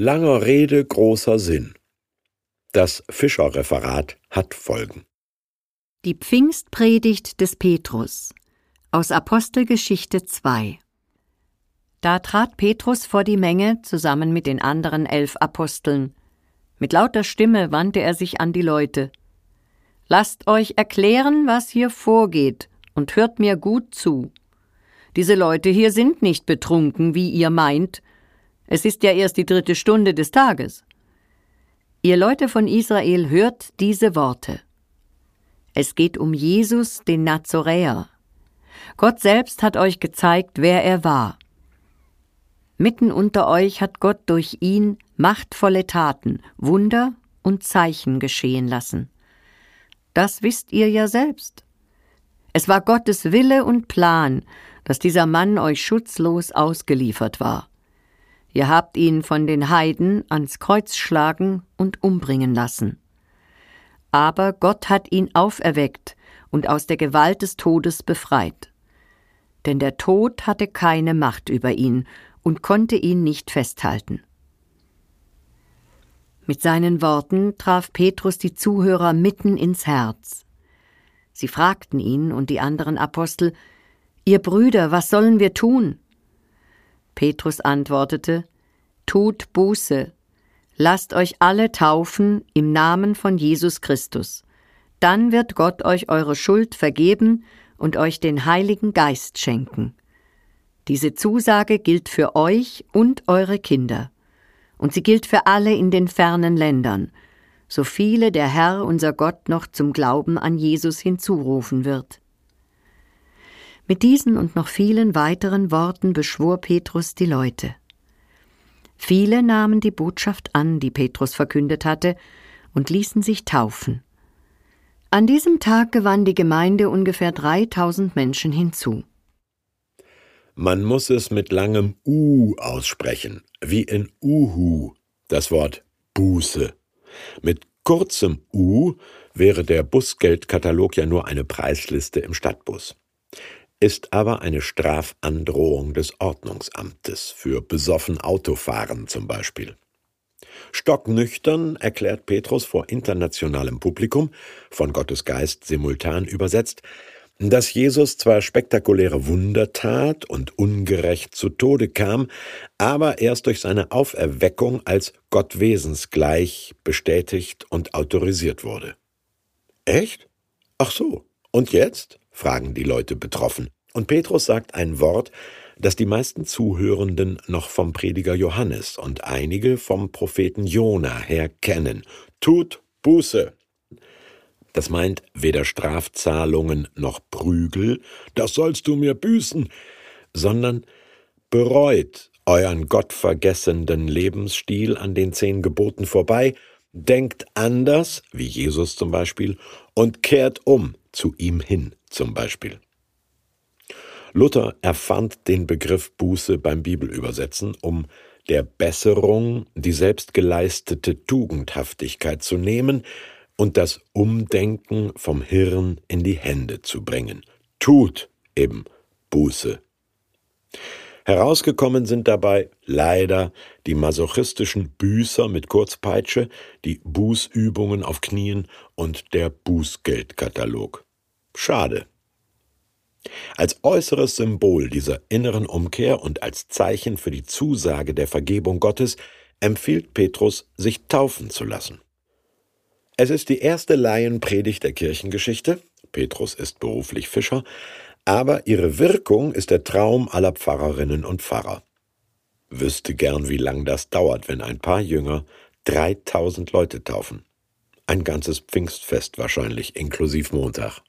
Langer Rede, großer Sinn. Das Fischerreferat hat Folgen. Die Pfingstpredigt des Petrus aus Apostelgeschichte 2 Da trat Petrus vor die Menge zusammen mit den anderen elf Aposteln. Mit lauter Stimme wandte er sich an die Leute. Lasst euch erklären, was hier vorgeht, und hört mir gut zu. Diese Leute hier sind nicht betrunken, wie ihr meint, es ist ja erst die dritte Stunde des Tages. Ihr Leute von Israel hört diese Worte. Es geht um Jesus, den Nazoräer. Gott selbst hat euch gezeigt, wer er war. Mitten unter euch hat Gott durch ihn machtvolle Taten, Wunder und Zeichen geschehen lassen. Das wisst ihr ja selbst. Es war Gottes Wille und Plan, dass dieser Mann euch schutzlos ausgeliefert war. Ihr habt ihn von den Heiden ans Kreuz schlagen und umbringen lassen. Aber Gott hat ihn auferweckt und aus der Gewalt des Todes befreit. Denn der Tod hatte keine Macht über ihn und konnte ihn nicht festhalten. Mit seinen Worten traf Petrus die Zuhörer mitten ins Herz. Sie fragten ihn und die anderen Apostel Ihr Brüder, was sollen wir tun? Petrus antwortete Tut Buße, lasst euch alle taufen im Namen von Jesus Christus. Dann wird Gott euch eure Schuld vergeben und euch den Heiligen Geist schenken. Diese Zusage gilt für euch und eure Kinder. Und sie gilt für alle in den fernen Ländern, so viele der Herr unser Gott noch zum Glauben an Jesus hinzurufen wird. Mit diesen und noch vielen weiteren Worten beschwor Petrus die Leute. Viele nahmen die Botschaft an, die Petrus verkündet hatte, und ließen sich taufen. An diesem Tag gewann die Gemeinde ungefähr 3000 Menschen hinzu. Man muss es mit langem U aussprechen, wie in Uhu, das Wort Buße. Mit kurzem U wäre der Busgeldkatalog ja nur eine Preisliste im Stadtbus ist aber eine Strafandrohung des Ordnungsamtes für besoffen Autofahren zum Beispiel. Stocknüchtern erklärt Petrus vor internationalem Publikum, von Gottes Geist simultan übersetzt, dass Jesus zwar spektakuläre Wunder tat und ungerecht zu Tode kam, aber erst durch seine Auferweckung als Gott wesensgleich bestätigt und autorisiert wurde. Echt? Ach so. Und jetzt? Fragen die Leute betroffen. Und Petrus sagt ein Wort, das die meisten Zuhörenden noch vom Prediger Johannes und einige vom Propheten Jona her kennen. Tut Buße. Das meint weder Strafzahlungen noch Prügel, das sollst du mir büßen, sondern bereut euren gottvergessenden Lebensstil an den zehn Geboten vorbei, denkt anders, wie Jesus zum Beispiel, und kehrt um zu ihm hin zum Beispiel. Luther erfand den Begriff Buße beim Bibelübersetzen, um der Besserung die selbstgeleistete Tugendhaftigkeit zu nehmen und das Umdenken vom Hirn in die Hände zu bringen. Tut eben Buße. Herausgekommen sind dabei leider die masochistischen Büßer mit Kurzpeitsche, die Bußübungen auf Knien und der Bußgeldkatalog. Schade. Als äußeres Symbol dieser inneren Umkehr und als Zeichen für die Zusage der Vergebung Gottes empfiehlt Petrus, sich taufen zu lassen. Es ist die erste Laienpredigt der Kirchengeschichte. Petrus ist beruflich Fischer, aber ihre Wirkung ist der Traum aller Pfarrerinnen und Pfarrer. Wüsste gern, wie lang das dauert, wenn ein paar Jünger 3000 Leute taufen. Ein ganzes Pfingstfest wahrscheinlich, inklusive Montag.